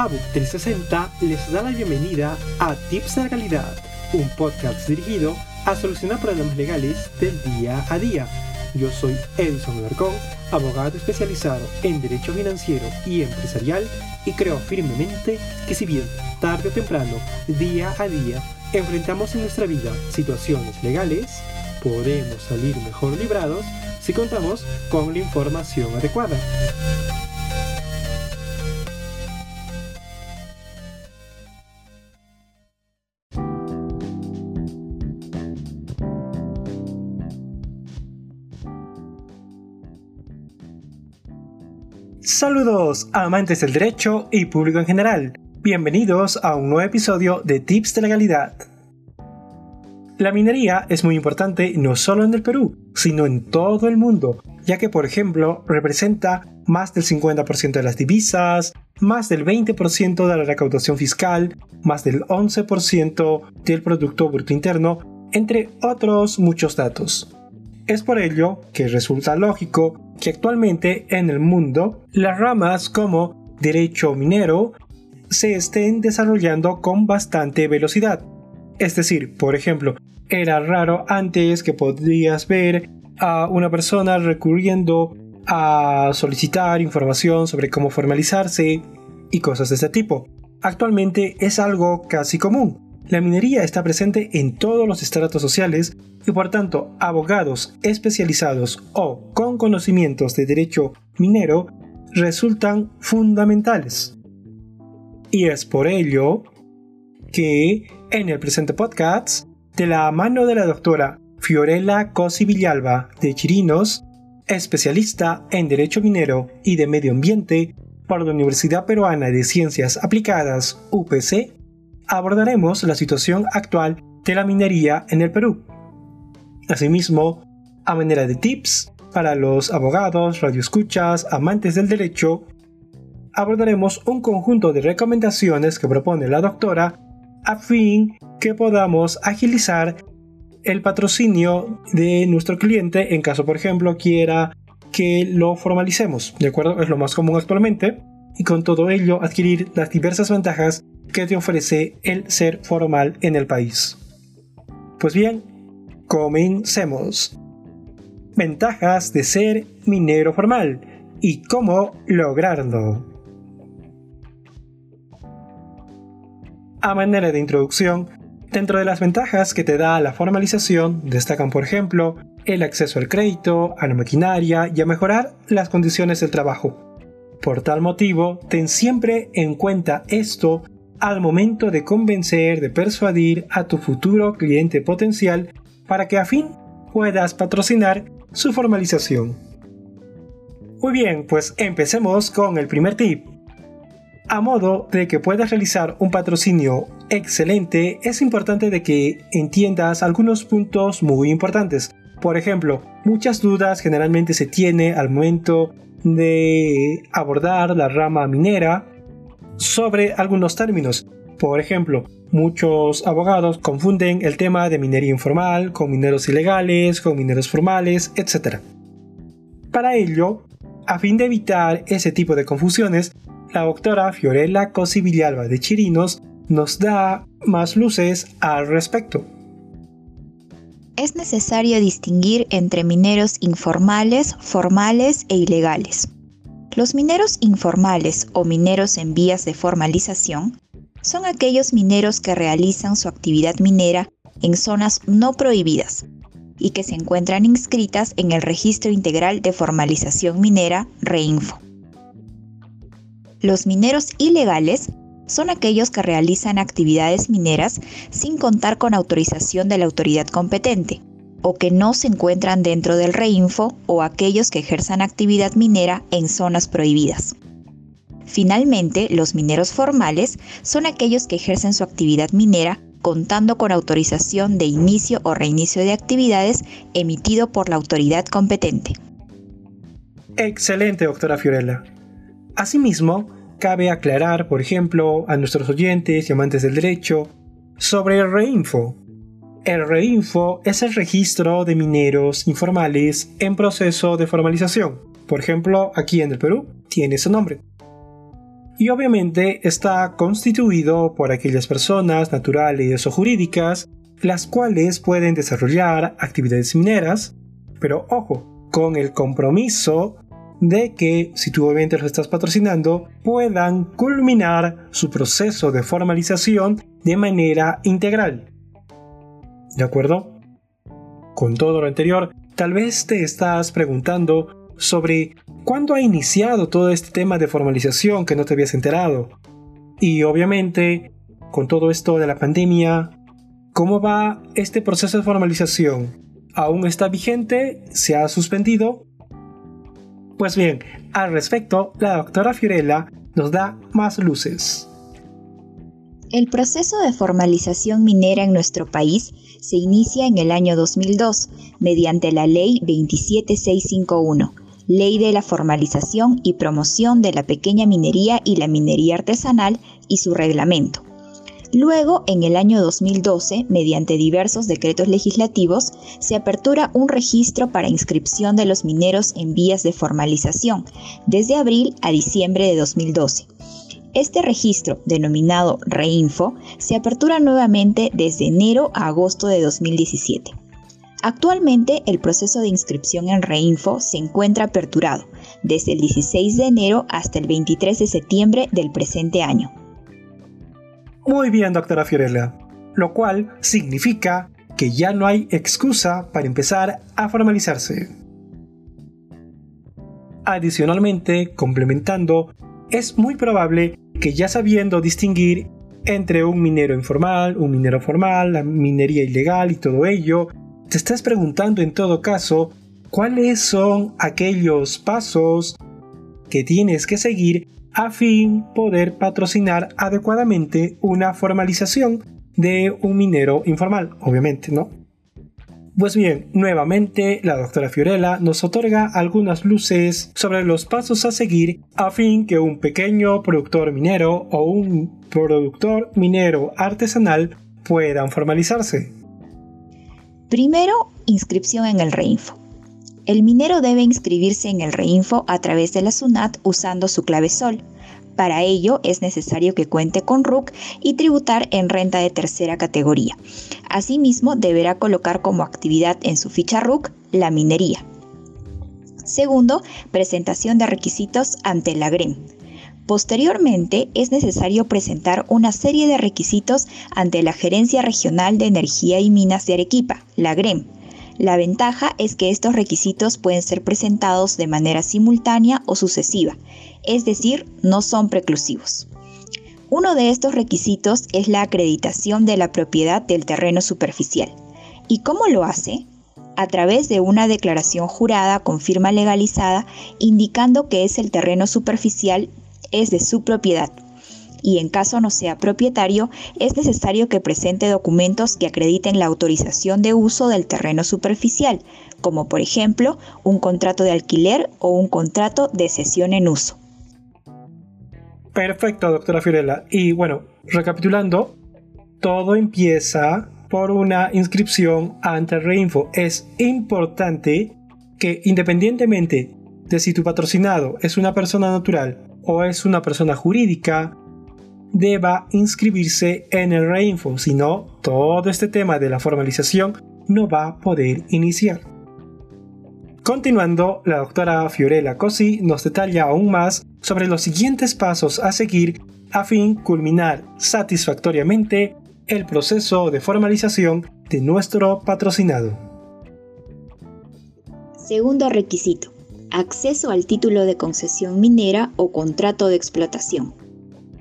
ABUC 360 les da la bienvenida a Tips de Legalidad, un podcast dirigido a solucionar problemas legales del día a día. Yo soy Edison Alarcón, abogado especializado en Derecho Financiero y Empresarial y creo firmemente que si bien tarde o temprano, día a día, enfrentamos en nuestra vida situaciones legales, podemos salir mejor librados si contamos con la información adecuada. Saludos amantes del derecho y público en general. Bienvenidos a un nuevo episodio de Tips de Legalidad. La minería es muy importante no solo en el Perú, sino en todo el mundo, ya que por ejemplo representa más del 50% de las divisas, más del 20% de la recaudación fiscal, más del 11% del Producto Bruto Interno, entre otros muchos datos. Es por ello que resulta lógico que actualmente en el mundo las ramas como derecho minero se estén desarrollando con bastante velocidad. Es decir, por ejemplo, era raro antes que podías ver a una persona recurriendo a solicitar información sobre cómo formalizarse y cosas de ese tipo. Actualmente es algo casi común. La minería está presente en todos los estratos sociales y por tanto abogados especializados o con conocimientos de derecho minero resultan fundamentales. Y es por ello que en el presente podcast de la mano de la doctora Fiorella Cosi Villalba de Chirinos, especialista en Derecho Minero y de Medio Ambiente por la Universidad Peruana de Ciencias Aplicadas, UPC, abordaremos la situación actual de la minería en el Perú. Asimismo, a manera de tips para los abogados, radioescuchas, amantes del derecho, abordaremos un conjunto de recomendaciones que propone la doctora a fin que podamos agilizar el patrocinio de nuestro cliente en caso, por ejemplo, quiera que lo formalicemos. ¿De acuerdo? Es lo más común actualmente. Y con todo ello adquirir las diversas ventajas que te ofrece el ser formal en el país. Pues bien, comencemos. Ventajas de ser minero formal y cómo lograrlo. A manera de introducción, dentro de las ventajas que te da la formalización destacan por ejemplo el acceso al crédito, a la maquinaria y a mejorar las condiciones del trabajo. Por tal motivo, ten siempre en cuenta esto al momento de convencer, de persuadir a tu futuro cliente potencial para que a fin puedas patrocinar su formalización. Muy bien, pues empecemos con el primer tip. A modo de que puedas realizar un patrocinio excelente, es importante de que entiendas algunos puntos muy importantes. Por ejemplo, muchas dudas generalmente se tiene al momento de abordar la rama minera sobre algunos términos. Por ejemplo, muchos abogados confunden el tema de minería informal con mineros ilegales, con mineros formales, etc. Para ello, a fin de evitar ese tipo de confusiones, la doctora Fiorella Cosi Villalba de Chirinos nos da más luces al respecto. Es necesario distinguir entre mineros informales, formales e ilegales. Los mineros informales o mineros en vías de formalización son aquellos mineros que realizan su actividad minera en zonas no prohibidas y que se encuentran inscritas en el Registro Integral de Formalización Minera, REINFO. Los mineros ilegales son aquellos que realizan actividades mineras sin contar con autorización de la autoridad competente o que no se encuentran dentro del reinfo o aquellos que ejerzan actividad minera en zonas prohibidas. Finalmente, los mineros formales son aquellos que ejercen su actividad minera contando con autorización de inicio o reinicio de actividades emitido por la autoridad competente. Excelente, doctora Fiorella. Asimismo, cabe aclarar, por ejemplo, a nuestros oyentes y amantes del derecho sobre el REINFO. El REINFO es el registro de mineros informales en proceso de formalización. Por ejemplo, aquí en el Perú tiene ese nombre. y obviamente está constituido por aquellas personas naturales o jurídicas las cuales pueden desarrollar actividades mineras, pero ojo, con el compromiso de que, si tú obviamente los estás patrocinando, puedan culminar su proceso de formalización de manera integral. ¿De acuerdo? Con todo lo anterior, tal vez te estás preguntando sobre cuándo ha iniciado todo este tema de formalización que no te habías enterado. Y obviamente, con todo esto de la pandemia, ¿cómo va este proceso de formalización? ¿Aún está vigente? ¿Se ha suspendido? Pues bien, al respecto, la doctora Fiorella nos da más luces. El proceso de formalización minera en nuestro país se inicia en el año 2002 mediante la Ley 27651, Ley de la Formalización y Promoción de la Pequeña Minería y la Minería Artesanal y su reglamento. Luego, en el año 2012, mediante diversos decretos legislativos, se apertura un registro para inscripción de los mineros en vías de formalización, desde abril a diciembre de 2012. Este registro, denominado Reinfo, se apertura nuevamente desde enero a agosto de 2017. Actualmente el proceso de inscripción en Reinfo se encuentra aperturado desde el 16 de enero hasta el 23 de septiembre del presente año. Muy bien, doctora Fiorella. Lo cual significa que ya no hay excusa para empezar a formalizarse. Adicionalmente, complementando, es muy probable que ya sabiendo distinguir entre un minero informal, un minero formal, la minería ilegal y todo ello, te estés preguntando en todo caso cuáles son aquellos pasos que tienes que seguir a fin poder patrocinar adecuadamente una formalización de un minero informal, obviamente, ¿no? Pues bien, nuevamente la doctora Fiorella nos otorga algunas luces sobre los pasos a seguir a fin que un pequeño productor minero o un productor minero artesanal puedan formalizarse. Primero, inscripción en el Reinfo. El minero debe inscribirse en el Reinfo a través de la SUNAT usando su clave SOL. Para ello es necesario que cuente con RUC y tributar en renta de tercera categoría. Asimismo, deberá colocar como actividad en su ficha RUC la minería. Segundo, presentación de requisitos ante la GREM. Posteriormente, es necesario presentar una serie de requisitos ante la Gerencia Regional de Energía y Minas de Arequipa, la GREM, la ventaja es que estos requisitos pueden ser presentados de manera simultánea o sucesiva, es decir, no son preclusivos. Uno de estos requisitos es la acreditación de la propiedad del terreno superficial. ¿Y cómo lo hace? A través de una declaración jurada con firma legalizada indicando que es el terreno superficial es de su propiedad y en caso no sea propietario, es necesario que presente documentos que acrediten la autorización de uso del terreno superficial, como por ejemplo un contrato de alquiler o un contrato de cesión en uso. Perfecto, doctora Fiorella. Y bueno, recapitulando, todo empieza por una inscripción ante Reinfo. Es importante que independientemente de si tu patrocinado es una persona natural o es una persona jurídica, deba inscribirse en el Reinfo, si no, todo este tema de la formalización no va a poder iniciar. Continuando, la doctora Fiorella Cosi nos detalla aún más sobre los siguientes pasos a seguir a fin culminar satisfactoriamente el proceso de formalización de nuestro patrocinado. Segundo requisito. Acceso al título de concesión minera o contrato de explotación.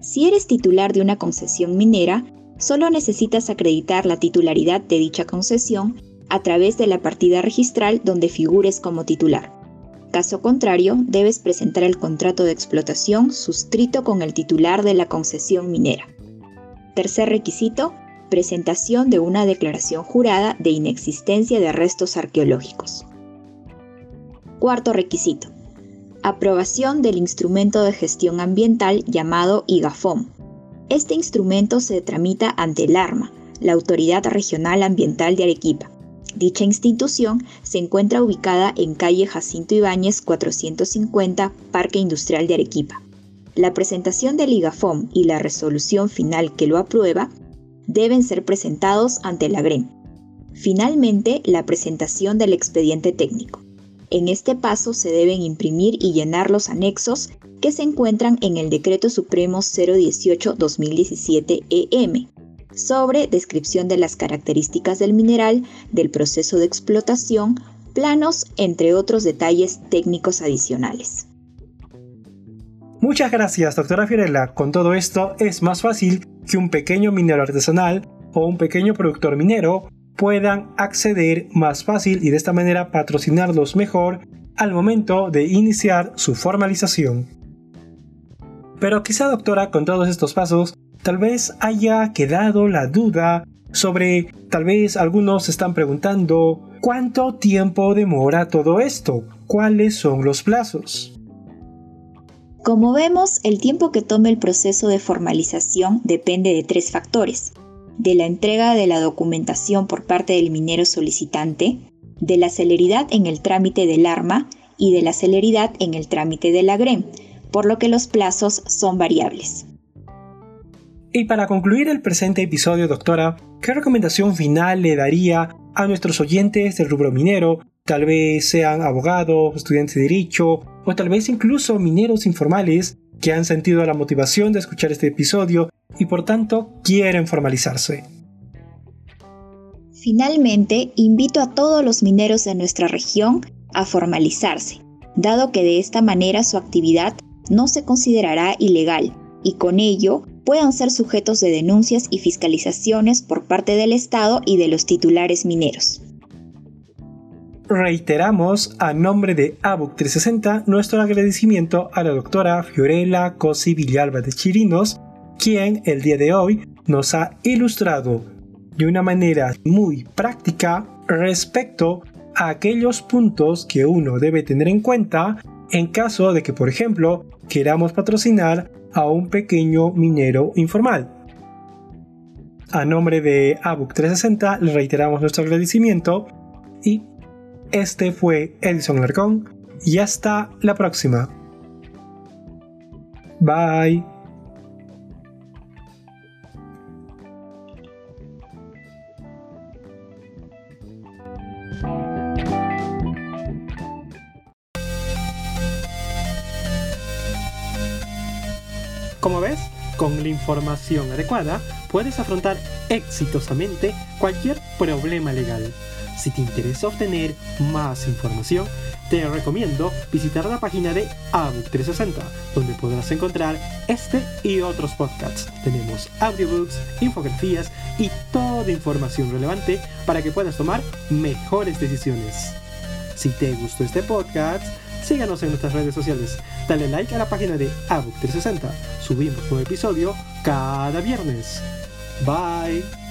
Si eres titular de una concesión minera, solo necesitas acreditar la titularidad de dicha concesión a través de la partida registral donde figures como titular. Caso contrario, debes presentar el contrato de explotación suscrito con el titular de la concesión minera. Tercer requisito, presentación de una declaración jurada de inexistencia de restos arqueológicos. Cuarto requisito, Aprobación del instrumento de gestión ambiental llamado IGAFOM. Este instrumento se tramita ante el ARMA, la Autoridad Regional Ambiental de Arequipa. Dicha institución se encuentra ubicada en calle Jacinto Ibáñez 450, Parque Industrial de Arequipa. la presentación del IGAFOM y la resolución final que lo aprueba deben ser presentados ante la GREM. Finalmente, la presentación del expediente técnico. En este paso se deben imprimir y llenar los anexos que se encuentran en el Decreto Supremo 018-2017-EM e sobre descripción de las características del mineral, del proceso de explotación, planos, entre otros detalles técnicos adicionales. Muchas gracias, doctora Fiorella. Con todo esto es más fácil que un pequeño minero artesanal o un pequeño productor minero puedan acceder más fácil y de esta manera patrocinarlos mejor al momento de iniciar su formalización. Pero quizá doctora, con todos estos pasos, tal vez haya quedado la duda sobre, tal vez algunos están preguntando, ¿cuánto tiempo demora todo esto? ¿Cuáles son los plazos? Como vemos, el tiempo que tome el proceso de formalización depende de tres factores. De la entrega de la documentación por parte del minero solicitante, de la celeridad en el trámite del arma y de la celeridad en el trámite de la GREM, por lo que los plazos son variables. Y para concluir el presente episodio, doctora, ¿qué recomendación final le daría a nuestros oyentes del rubro minero tal vez sean abogados, estudiantes de derecho o tal vez incluso mineros informales que han sentido la motivación de escuchar este episodio y por tanto quieren formalizarse. Finalmente, invito a todos los mineros de nuestra región a formalizarse, dado que de esta manera su actividad no se considerará ilegal y con ello puedan ser sujetos de denuncias y fiscalizaciones por parte del Estado y de los titulares mineros. Reiteramos a nombre de ABUC 360 nuestro agradecimiento a la doctora Fiorella Cosi Villalba de Chirinos, quien el día de hoy nos ha ilustrado de una manera muy práctica respecto a aquellos puntos que uno debe tener en cuenta en caso de que, por ejemplo, queramos patrocinar a un pequeño minero informal. A nombre de ABUC 360 le reiteramos nuestro agradecimiento y este fue Edison Larcón y hasta la próxima. Bye. Como ves, con la información adecuada puedes afrontar exitosamente cualquier problema legal. Si te interesa obtener más información, te recomiendo visitar la página de ABUC 360, donde podrás encontrar este y otros podcasts. Tenemos audiobooks, infografías y toda información relevante para que puedas tomar mejores decisiones. Si te gustó este podcast, síganos en nuestras redes sociales. Dale like a la página de ABUC 360. Subimos un episodio cada viernes. Bye.